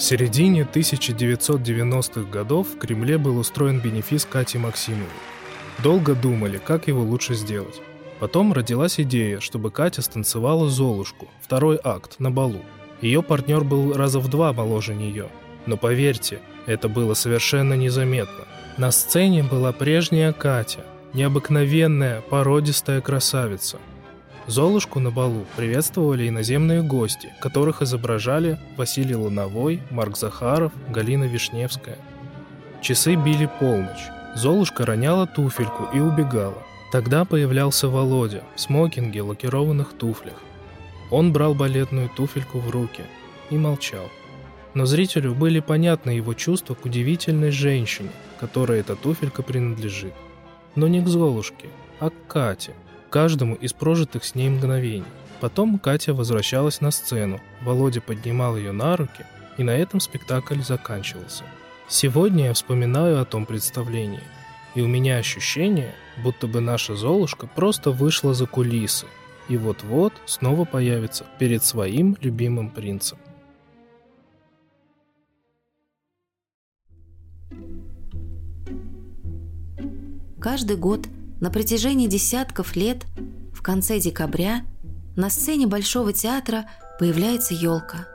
В середине 1990-х годов в Кремле был устроен бенефис Кати Максимовой. Долго думали, как его лучше сделать. Потом родилась идея, чтобы Катя станцевала «Золушку», второй акт, на балу. Ее партнер был раза в два моложе нее. Но поверьте, это было совершенно незаметно. На сцене была прежняя Катя, необыкновенная, породистая красавица. Золушку на балу приветствовали иноземные гости, которых изображали Василий Луновой, Марк Захаров, Галина Вишневская. Часы били полночь. Золушка роняла туфельку и убегала. Тогда появлялся Володя в смокинге, лакированных туфлях. Он брал балетную туфельку в руки и молчал. Но зрителю были понятны его чувства к удивительной женщине, которой эта туфелька принадлежит. Но не к Золушке, а к Кате, каждому из прожитых с ней мгновений. Потом Катя возвращалась на сцену, Володя поднимал ее на руки, и на этом спектакль заканчивался. Сегодня я вспоминаю о том представлении – и у меня ощущение, будто бы наша Золушка просто вышла за кулисы и вот-вот снова появится перед своим любимым принцем. Каждый год на протяжении десятков лет в конце декабря на сцене Большого театра появляется елка.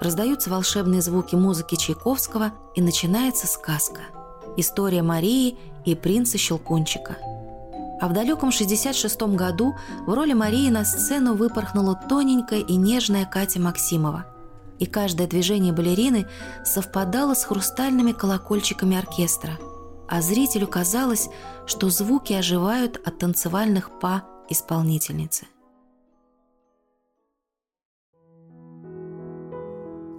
Раздаются волшебные звуки музыки Чайковского и начинается сказка. История Марии и принца Щелкунчика. А в далеком 66 году в роли Марии на сцену выпорхнула тоненькая и нежная Катя Максимова. И каждое движение балерины совпадало с хрустальными колокольчиками оркестра. А зрителю казалось, что звуки оживают от танцевальных па исполнительницы.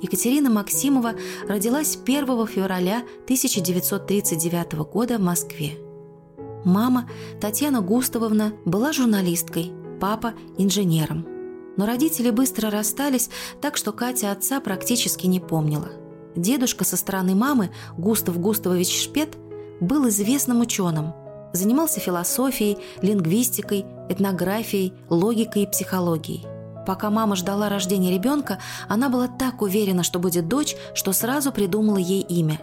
Екатерина Максимова родилась 1 февраля 1939 года в Москве. Мама Татьяна Густавовна была журналисткой, папа – инженером. Но родители быстро расстались, так что Катя отца практически не помнила. Дедушка со стороны мамы, Густав Густавович Шпет, был известным ученым. Занимался философией, лингвистикой, этнографией, логикой и психологией – Пока мама ждала рождения ребенка, она была так уверена, что будет дочь, что сразу придумала ей имя.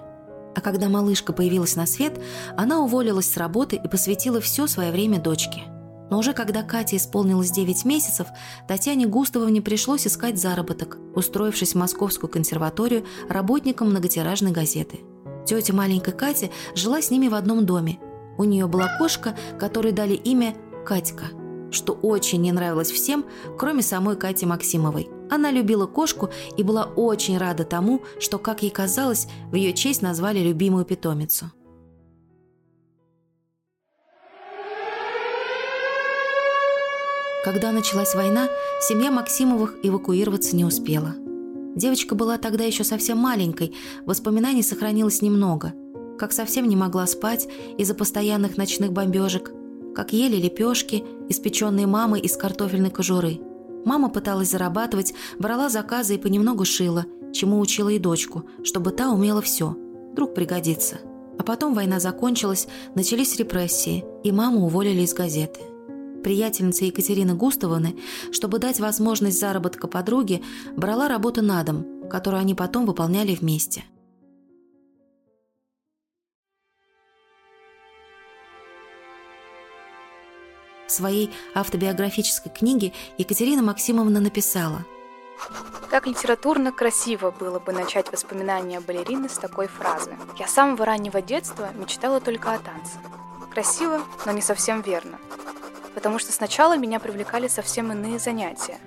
А когда малышка появилась на свет, она уволилась с работы и посвятила все свое время дочке. Но уже когда Кате исполнилось 9 месяцев, Татьяне Густавовне пришлось искать заработок, устроившись в Московскую консерваторию работником многотиражной газеты. Тетя маленькой Кати жила с ними в одном доме. У нее была кошка, которой дали имя Катька – что очень не нравилось всем, кроме самой Кати Максимовой. Она любила кошку и была очень рада тому, что, как ей казалось, в ее честь назвали любимую питомицу. Когда началась война, семья Максимовых эвакуироваться не успела. Девочка была тогда еще совсем маленькой, воспоминаний сохранилось немного. Как совсем не могла спать из-за постоянных ночных бомбежек – как ели лепешки, испеченные мамой из картофельной кожуры. Мама пыталась зарабатывать, брала заказы и понемногу шила, чему учила и дочку, чтобы та умела все. Вдруг пригодится. А потом война закончилась, начались репрессии, и маму уволили из газеты. Приятельница Екатерины Густавовны, чтобы дать возможность заработка подруге, брала работу на дом, которую они потом выполняли вместе – В своей автобиографической книге Екатерина Максимовна написала как литературно красиво было бы начать воспоминания балерины с такой фразы. «Я с самого раннего детства мечтала только о танце». Красиво, но не совсем верно. Потому что сначала меня привлекали совсем иные занятия.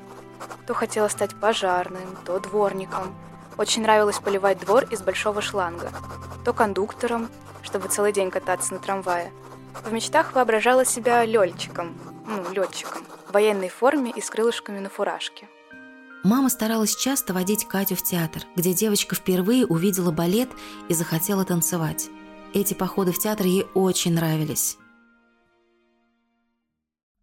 То хотела стать пожарным, то дворником. Очень нравилось поливать двор из большого шланга. То кондуктором, чтобы целый день кататься на трамвае – в мечтах воображала себя лёльчиком, ну, летчиком, в военной форме и с крылышками на фуражке. Мама старалась часто водить Катю в театр, где девочка впервые увидела балет и захотела танцевать. Эти походы в театр ей очень нравились.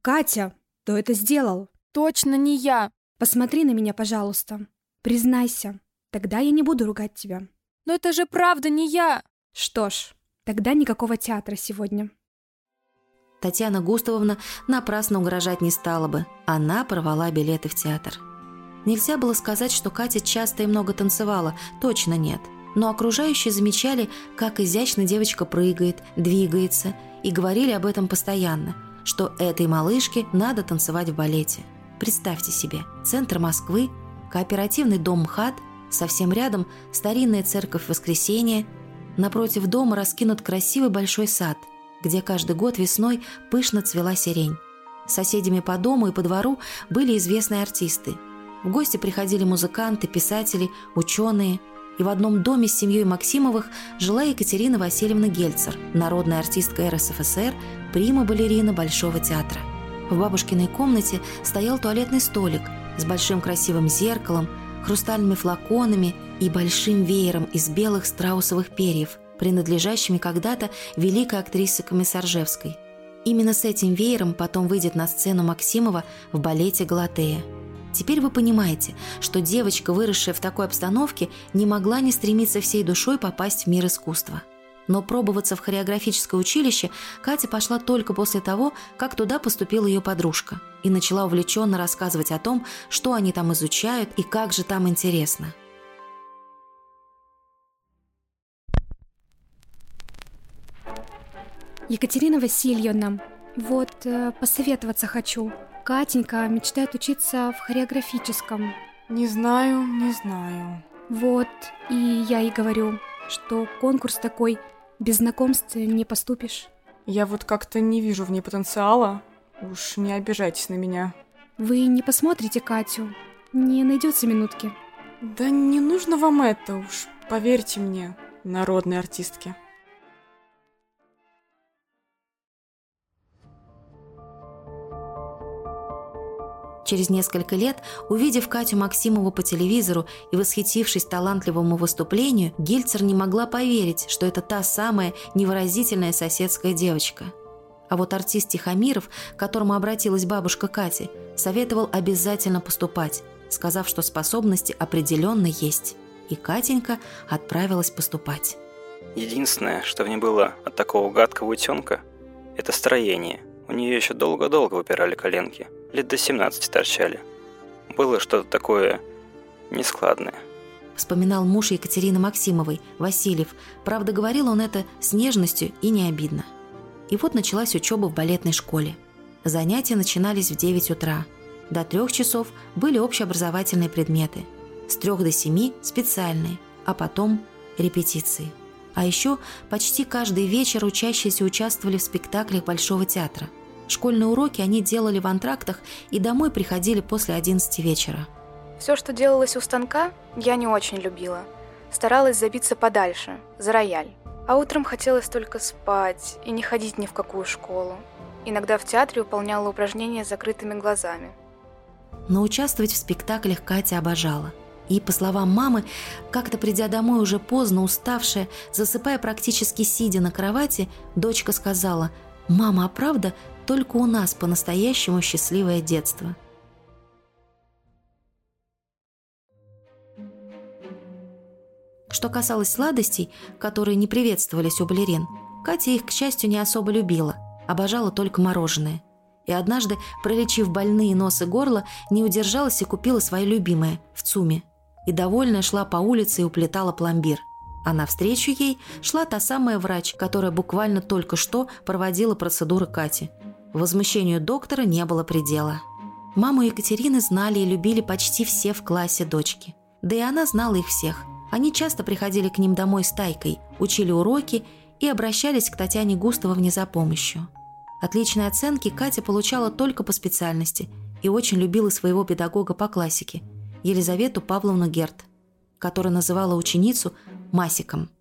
«Катя, кто это сделал?» «Точно не я!» «Посмотри на меня, пожалуйста. Признайся, тогда я не буду ругать тебя». «Но это же правда не я!» «Что ж, тогда никакого театра сегодня». Татьяна Густавовна напрасно угрожать не стала бы. Она порвала билеты в театр. Нельзя было сказать, что Катя часто и много танцевала, точно нет. Но окружающие замечали, как изящно девочка прыгает, двигается, и говорили об этом постоянно, что этой малышке надо танцевать в балете. Представьте себе, центр Москвы, кооперативный дом МХАТ, совсем рядом старинная церковь Воскресения, напротив дома раскинут красивый большой сад, где каждый год весной пышно цвела сирень. Соседями по дому и по двору были известные артисты. В гости приходили музыканты, писатели, ученые. И в одном доме с семьей Максимовых жила Екатерина Васильевна Гельцер, народная артистка РСФСР, прима-балерина Большого театра. В бабушкиной комнате стоял туалетный столик с большим красивым зеркалом, хрустальными флаконами и большим веером из белых страусовых перьев, принадлежащими когда-то великой актрисе Комиссаржевской – Именно с этим веером потом выйдет на сцену Максимова в балете «Галатея». Теперь вы понимаете, что девочка, выросшая в такой обстановке, не могла не стремиться всей душой попасть в мир искусства. Но пробоваться в хореографическое училище Катя пошла только после того, как туда поступила ее подружка и начала увлеченно рассказывать о том, что они там изучают и как же там интересно – Екатерина Васильевна, вот э, посоветоваться хочу. Катенька мечтает учиться в хореографическом. Не знаю, не знаю. Вот, и я ей говорю, что конкурс такой, без знакомств не поступишь. Я вот как-то не вижу в ней потенциала. Уж не обижайтесь на меня. Вы не посмотрите Катю? Не найдется минутки? Да не нужно вам это уж, поверьте мне, народной артистке. Через несколько лет, увидев Катю Максимову по телевизору и восхитившись талантливому выступлению, Гильцер не могла поверить, что это та самая невыразительная соседская девочка. А вот артист Тихомиров, к которому обратилась бабушка Кати, советовал обязательно поступать, сказав, что способности определенно есть. И Катенька отправилась поступать. Единственное, что в ней было от такого гадкого утенка, это строение. У нее еще долго-долго выпирали коленки – лет до 17 торчали. Было что-то такое нескладное. Вспоминал муж Екатерины Максимовой, Васильев. Правда, говорил он это с нежностью и не обидно. И вот началась учеба в балетной школе. Занятия начинались в 9 утра. До трех часов были общеобразовательные предметы. С трех до семи – специальные, а потом – репетиции. А еще почти каждый вечер учащиеся участвовали в спектаклях Большого театра – Школьные уроки они делали в антрактах и домой приходили после 11 вечера. Все, что делалось у станка, я не очень любила. Старалась забиться подальше, за рояль. А утром хотелось только спать и не ходить ни в какую школу. Иногда в театре выполняла упражнения с закрытыми глазами. Но участвовать в спектаклях Катя обожала. И, по словам мамы, как-то придя домой уже поздно, уставшая, засыпая практически сидя на кровати, дочка сказала «Мама, а правда, только у нас по-настоящему счастливое детство. Что касалось сладостей, которые не приветствовались у балерин, Катя их, к счастью, не особо любила, обожала только мороженое. И однажды, пролечив больные нос и горло, не удержалась и купила свое любимое – в ЦУМе. И довольная шла по улице и уплетала пломбир. А навстречу ей шла та самая врач, которая буквально только что проводила процедуры Кати – Возмущению доктора не было предела. Маму Екатерины знали и любили почти все в классе дочки. Да и она знала их всех. Они часто приходили к ним домой с тайкой, учили уроки и обращались к Татьяне Густововне за помощью. Отличные оценки Катя получала только по специальности и очень любила своего педагога по классике, Елизавету Павловну Герт, которая называла ученицу Масиком –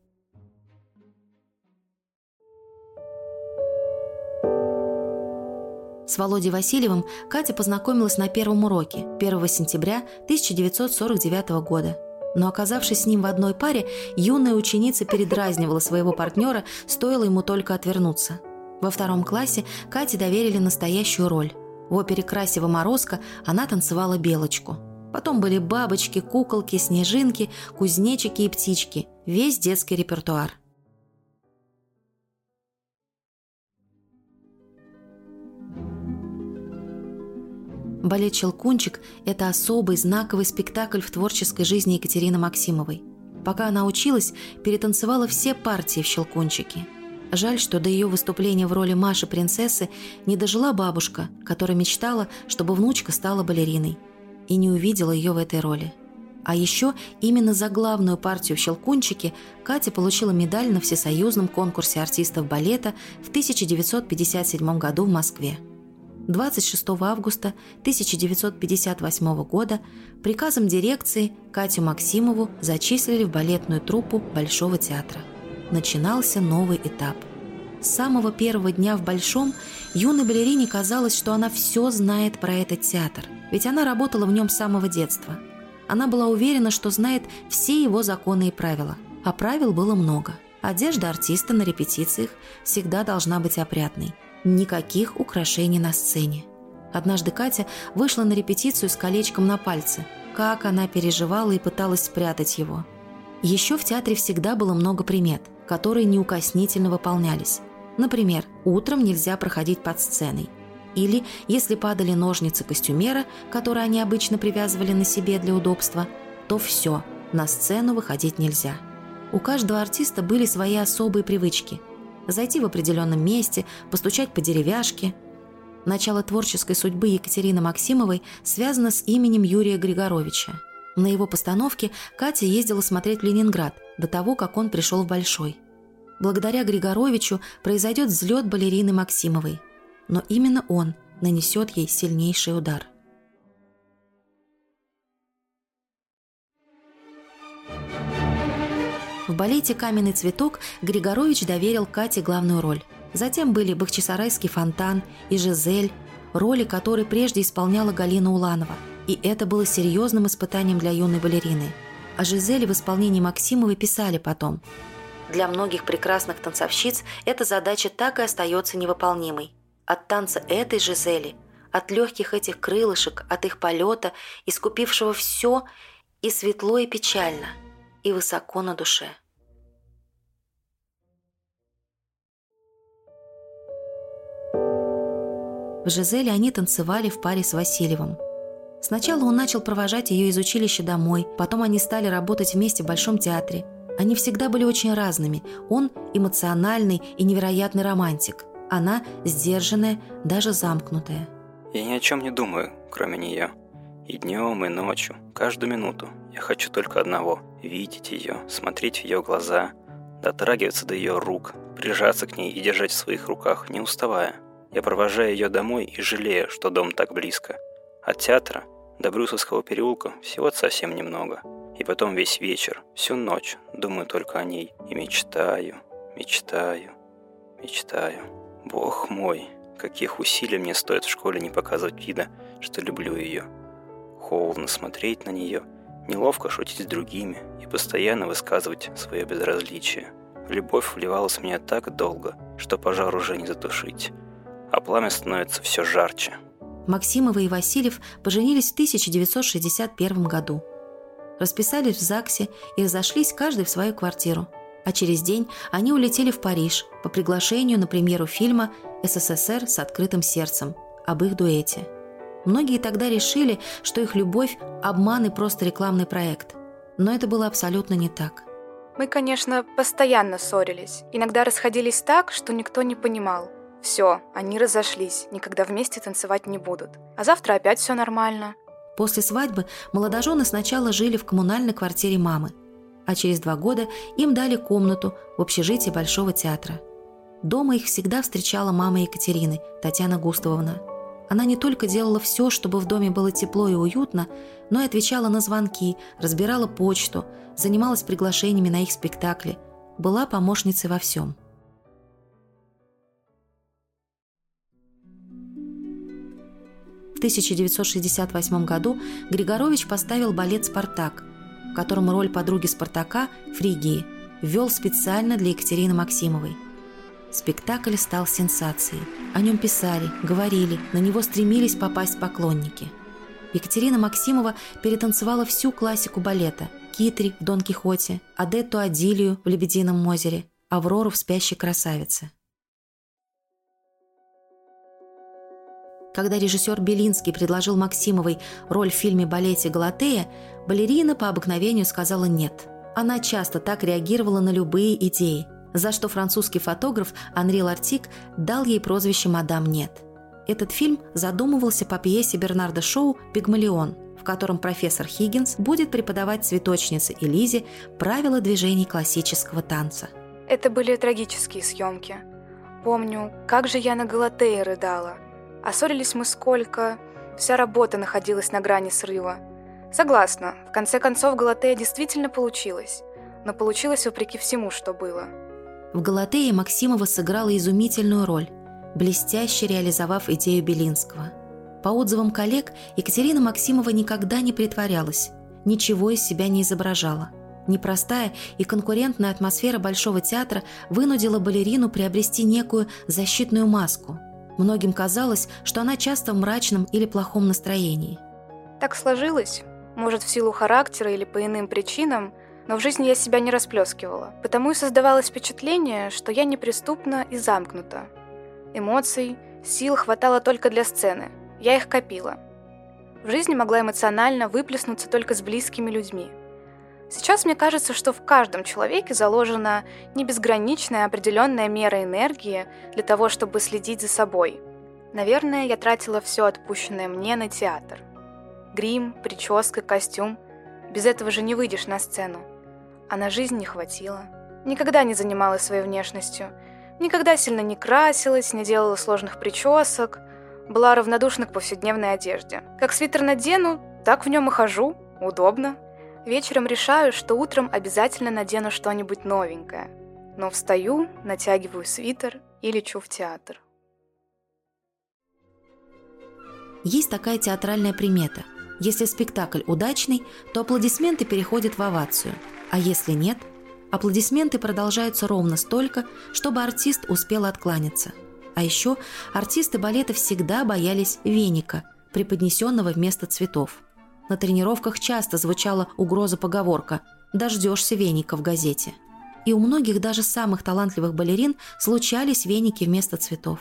С Володей Васильевым Катя познакомилась на первом уроке 1 сентября 1949 года. Но оказавшись с ним в одной паре, юная ученица передразнивала своего партнера, стоило ему только отвернуться. Во втором классе Кате доверили настоящую роль. В опере «Красива Морозко» она танцевала белочку. Потом были бабочки, куколки, снежинки, кузнечики и птички. Весь детский репертуар – Балет «Щелкунчик» – это особый, знаковый спектакль в творческой жизни Екатерины Максимовой. Пока она училась, перетанцевала все партии в «Щелкунчике». Жаль, что до ее выступления в роли Маши-принцессы не дожила бабушка, которая мечтала, чтобы внучка стала балериной, и не увидела ее в этой роли. А еще именно за главную партию в «Щелкунчике» Катя получила медаль на всесоюзном конкурсе артистов балета в 1957 году в Москве. 26 августа 1958 года приказом дирекции Катю Максимову зачислили в балетную труппу Большого театра. Начинался новый этап. С самого первого дня в Большом юной балерине казалось, что она все знает про этот театр, ведь она работала в нем с самого детства. Она была уверена, что знает все его законы и правила. А правил было много. Одежда артиста на репетициях всегда должна быть опрятной – Никаких украшений на сцене. Однажды Катя вышла на репетицию с колечком на пальце. Как она переживала и пыталась спрятать его. Еще в театре всегда было много примет, которые неукоснительно выполнялись. Например, утром нельзя проходить под сценой. Или, если падали ножницы костюмера, которые они обычно привязывали на себе для удобства, то все, на сцену выходить нельзя. У каждого артиста были свои особые привычки – зайти в определенном месте, постучать по деревяшке. Начало творческой судьбы Екатерины Максимовой связано с именем Юрия Григоровича. На его постановке Катя ездила смотреть в Ленинград до того, как он пришел в Большой. Благодаря Григоровичу произойдет взлет балерины Максимовой. Но именно он нанесет ей сильнейший удар – В балете «Каменный цветок» Григорович доверил Кате главную роль. Затем были «Бахчисарайский фонтан» и «Жизель», роли которой прежде исполняла Галина Уланова. И это было серьезным испытанием для юной балерины. О «Жизели» в исполнении Максимовой писали потом. Для многих прекрасных танцовщиц эта задача так и остается невыполнимой. От танца этой Жизели, от легких этих крылышек, от их полета, искупившего все, и светло, и печально – и высоко на душе. В Жизеле они танцевали в паре с Васильевым. Сначала он начал провожать ее из училища домой, потом они стали работать вместе в Большом театре. Они всегда были очень разными. Он эмоциональный и невероятный романтик. Она сдержанная, даже замкнутая. Я ни о чем не думаю, кроме нее. И днем, и ночью, каждую минуту. Я хочу только одного – видеть ее, смотреть в ее глаза, дотрагиваться до ее рук, прижаться к ней и держать в своих руках, не уставая. Я провожаю ее домой и жалею, что дом так близко. От театра до Брюсовского переулка всего совсем немного. И потом весь вечер, всю ночь думаю только о ней. И мечтаю, мечтаю, мечтаю. Бог мой, каких усилий мне стоит в школе не показывать вида, что люблю ее холодно смотреть на нее, неловко шутить с другими и постоянно высказывать свое безразличие. Любовь вливалась в меня так долго, что пожар уже не затушить, а пламя становится все жарче. Максимова и Васильев поженились в 1961 году. Расписались в ЗАГСе и разошлись каждый в свою квартиру. А через день они улетели в Париж по приглашению на премьеру фильма «СССР с открытым сердцем» об их дуэте – Многие тогда решили, что их любовь – обман и просто рекламный проект. Но это было абсолютно не так. Мы, конечно, постоянно ссорились. Иногда расходились так, что никто не понимал. Все, они разошлись, никогда вместе танцевать не будут. А завтра опять все нормально. После свадьбы молодожены сначала жили в коммунальной квартире мамы, а через два года им дали комнату в общежитии Большого театра. Дома их всегда встречала мама Екатерины, Татьяна Густавовна – она не только делала все, чтобы в доме было тепло и уютно, но и отвечала на звонки, разбирала почту, занималась приглашениями на их спектакли, была помощницей во всем. В 1968 году Григорович поставил балет «Спартак», в котором роль подруги Спартака, Фригии, ввел специально для Екатерины Максимовой – Спектакль стал сенсацией. О нем писали, говорили, на него стремились попасть поклонники. Екатерина Максимова перетанцевала всю классику балета «Китри» в «Дон Кихоте», «Адетту Адилию» в «Лебедином озере», «Аврору» в «Спящей красавице». Когда режиссер Белинский предложил Максимовой роль в фильме «Балете Галатея», балерина по обыкновению сказала «нет». Она часто так реагировала на любые идеи, за что французский фотограф Анри Лартик дал ей прозвище «Мадам Нет». Этот фильм задумывался по пьесе Бернарда Шоу «Пигмалион», в котором профессор Хиггинс будет преподавать цветочнице Элизе правила движений классического танца. Это были трагические съемки. Помню, как же я на Галатее рыдала. А мы сколько. Вся работа находилась на грани срыва. Согласна, в конце концов Галатея действительно получилась. Но получилось вопреки всему, что было. В Галатее Максимова сыграла изумительную роль, блестяще реализовав идею Белинского. По отзывам коллег, Екатерина Максимова никогда не притворялась, ничего из себя не изображала. Непростая и конкурентная атмосфера Большого театра вынудила балерину приобрести некую защитную маску. Многим казалось, что она часто в мрачном или плохом настроении. Так сложилось, может, в силу характера или по иным причинам, но в жизни я себя не расплескивала, потому и создавалось впечатление, что я неприступна и замкнута. Эмоций, сил хватало только для сцены, я их копила. В жизни могла эмоционально выплеснуться только с близкими людьми – Сейчас мне кажется, что в каждом человеке заложена не безграничная определенная мера энергии для того, чтобы следить за собой. Наверное, я тратила все отпущенное мне на театр. Грим, прическа, костюм. Без этого же не выйдешь на сцену. А на жизнь не хватило. Никогда не занималась своей внешностью. Никогда сильно не красилась, не делала сложных причесок. Была равнодушна к повседневной одежде. Как свитер надену, так в нем и хожу. Удобно. Вечером решаю, что утром обязательно надену что-нибудь новенькое. Но встаю, натягиваю свитер и лечу в театр. Есть такая театральная примета. Если спектакль удачный, то аплодисменты переходят в овацию. А если нет, аплодисменты продолжаются ровно столько, чтобы артист успел откланяться. А еще артисты балета всегда боялись веника, преподнесенного вместо цветов. На тренировках часто звучала угроза-поговорка «дождешься веника в газете». И у многих даже самых талантливых балерин случались веники вместо цветов.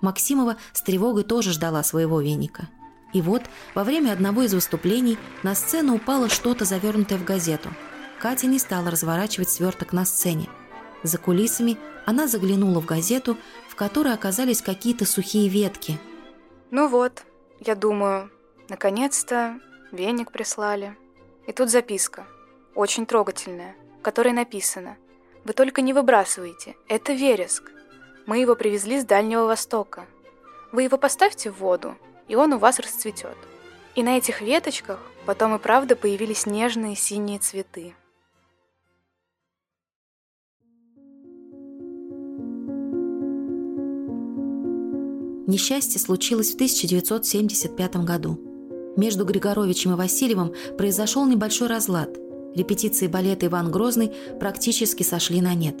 Максимова с тревогой тоже ждала своего веника. И вот, во время одного из выступлений на сцену упало что-то, завернутое в газету. Катя не стала разворачивать сверток на сцене. За кулисами она заглянула в газету, в которой оказались какие-то сухие ветки. «Ну вот, я думаю, наконец-то Веник прислали. И тут записка, очень трогательная, в которой написано «Вы только не выбрасывайте, это вереск. Мы его привезли с Дальнего Востока. Вы его поставьте в воду, и он у вас расцветет». И на этих веточках потом и правда появились нежные синие цветы. Несчастье случилось в 1975 году. Между Григоровичем и Васильевым произошел небольшой разлад. Репетиции балета «Иван Грозный» практически сошли на нет.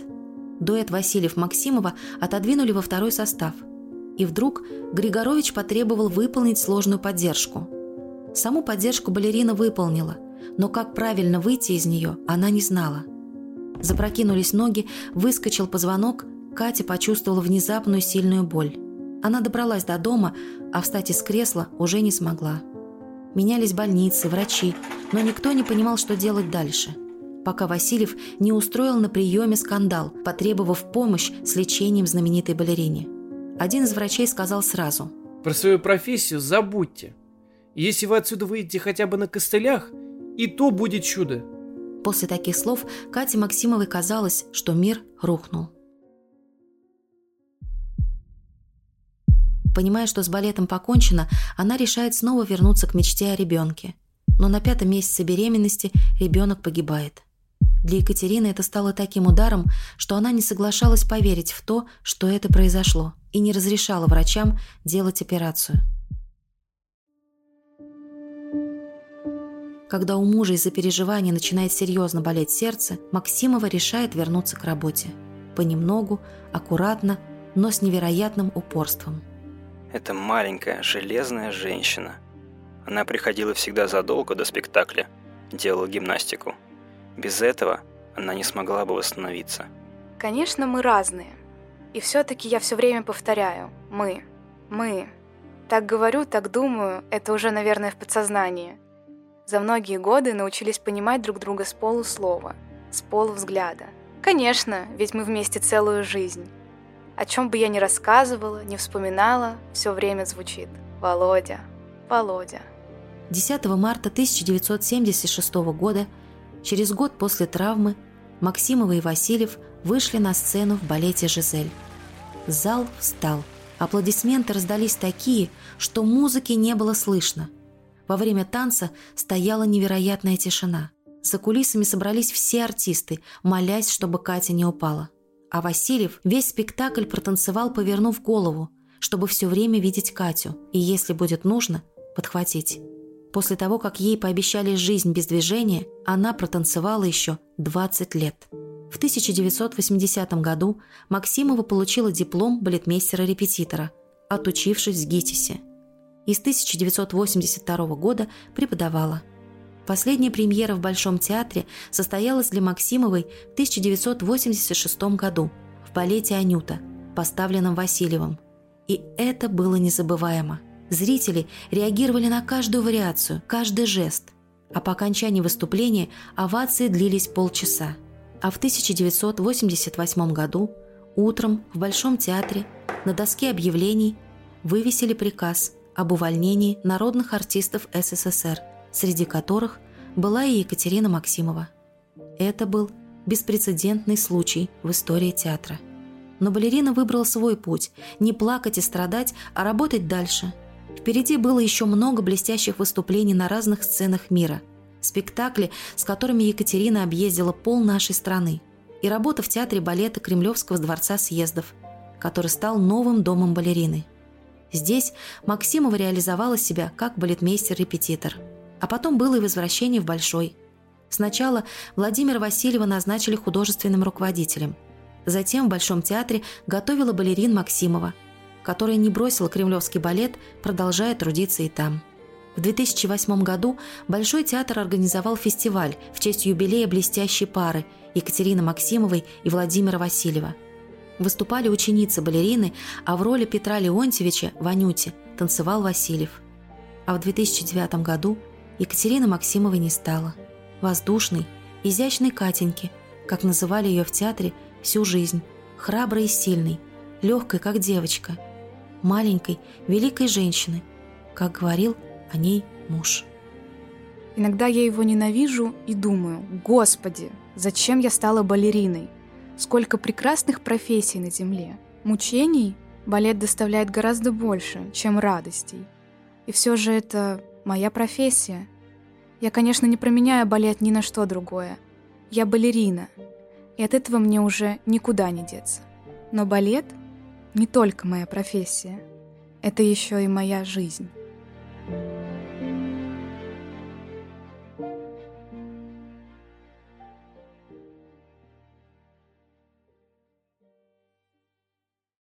Дуэт Васильев-Максимова отодвинули во второй состав. И вдруг Григорович потребовал выполнить сложную поддержку. Саму поддержку балерина выполнила, но как правильно выйти из нее, она не знала. Запрокинулись ноги, выскочил позвонок, Катя почувствовала внезапную сильную боль. Она добралась до дома, а встать из кресла уже не смогла. Менялись больницы, врачи, но никто не понимал, что делать дальше. Пока Васильев не устроил на приеме скандал, потребовав помощь с лечением знаменитой балерине. Один из врачей сказал сразу. «Про свою профессию забудьте. Если вы отсюда выйдете хотя бы на костылях, и то будет чудо». После таких слов Кате Максимовой казалось, что мир рухнул. Понимая, что с балетом покончено, она решает снова вернуться к мечте о ребенке. Но на пятом месяце беременности ребенок погибает. Для Екатерины это стало таким ударом, что она не соглашалась поверить в то, что это произошло, и не разрешала врачам делать операцию. Когда у мужа из-за переживаний начинает серьезно болеть сердце, Максимова решает вернуться к работе. Понемногу, аккуратно, но с невероятным упорством – это маленькая, железная женщина. Она приходила всегда задолго до спектакля, делала гимнастику. Без этого она не смогла бы восстановиться. Конечно, мы разные. И все-таки я все время повторяю «мы», «мы». Так говорю, так думаю, это уже, наверное, в подсознании. За многие годы научились понимать друг друга с полуслова, с полувзгляда. Конечно, ведь мы вместе целую жизнь. О чем бы я ни рассказывала, ни вспоминала, все время звучит «Володя, Володя». 10 марта 1976 года, через год после травмы, Максимова и Васильев вышли на сцену в балете «Жизель». Зал встал. Аплодисменты раздались такие, что музыки не было слышно. Во время танца стояла невероятная тишина. За кулисами собрались все артисты, молясь, чтобы Катя не упала. А Васильев весь спектакль протанцевал, повернув голову, чтобы все время видеть Катю и, если будет нужно, подхватить. После того, как ей пообещали жизнь без движения, она протанцевала еще 20 лет. В 1980 году Максимова получила диплом балетмейстера-репетитора, отучившись в ГИТИСе. И с 1982 года преподавала. Последняя премьера в Большом театре состоялась для Максимовой в 1986 году в балете «Анюта», поставленном Васильевым. И это было незабываемо. Зрители реагировали на каждую вариацию, каждый жест. А по окончании выступления овации длились полчаса. А в 1988 году утром в Большом театре на доске объявлений вывесили приказ об увольнении народных артистов СССР – среди которых была и Екатерина Максимова. Это был беспрецедентный случай в истории театра. Но балерина выбрала свой путь – не плакать и страдать, а работать дальше. Впереди было еще много блестящих выступлений на разных сценах мира, спектакли, с которыми Екатерина объездила пол нашей страны, и работа в театре балета Кремлевского дворца съездов, который стал новым домом балерины. Здесь Максимова реализовала себя как балетмейстер-репетитор – а потом было и возвращение в Большой. Сначала Владимира Васильева назначили художественным руководителем. Затем в Большом театре готовила балерин Максимова, которая не бросила кремлевский балет, продолжая трудиться и там. В 2008 году Большой театр организовал фестиваль в честь юбилея блестящей пары Екатерины Максимовой и Владимира Васильева. Выступали ученицы балерины, а в роли Петра Леонтьевича в «Анюте» танцевал Васильев. А в 2009 году – Екатерины Максимовой не стало. Воздушной, изящной Катеньки, как называли ее в театре всю жизнь, храброй и сильной, легкой, как девочка, маленькой, великой женщины, как говорил о ней муж. Иногда я его ненавижу и думаю, господи, зачем я стала балериной? Сколько прекрасных профессий на земле. Мучений балет доставляет гораздо больше, чем радостей. И все же это моя профессия. Я, конечно, не променяю балет ни на что другое. Я балерина, и от этого мне уже никуда не деться. Но балет — не только моя профессия, это еще и моя жизнь.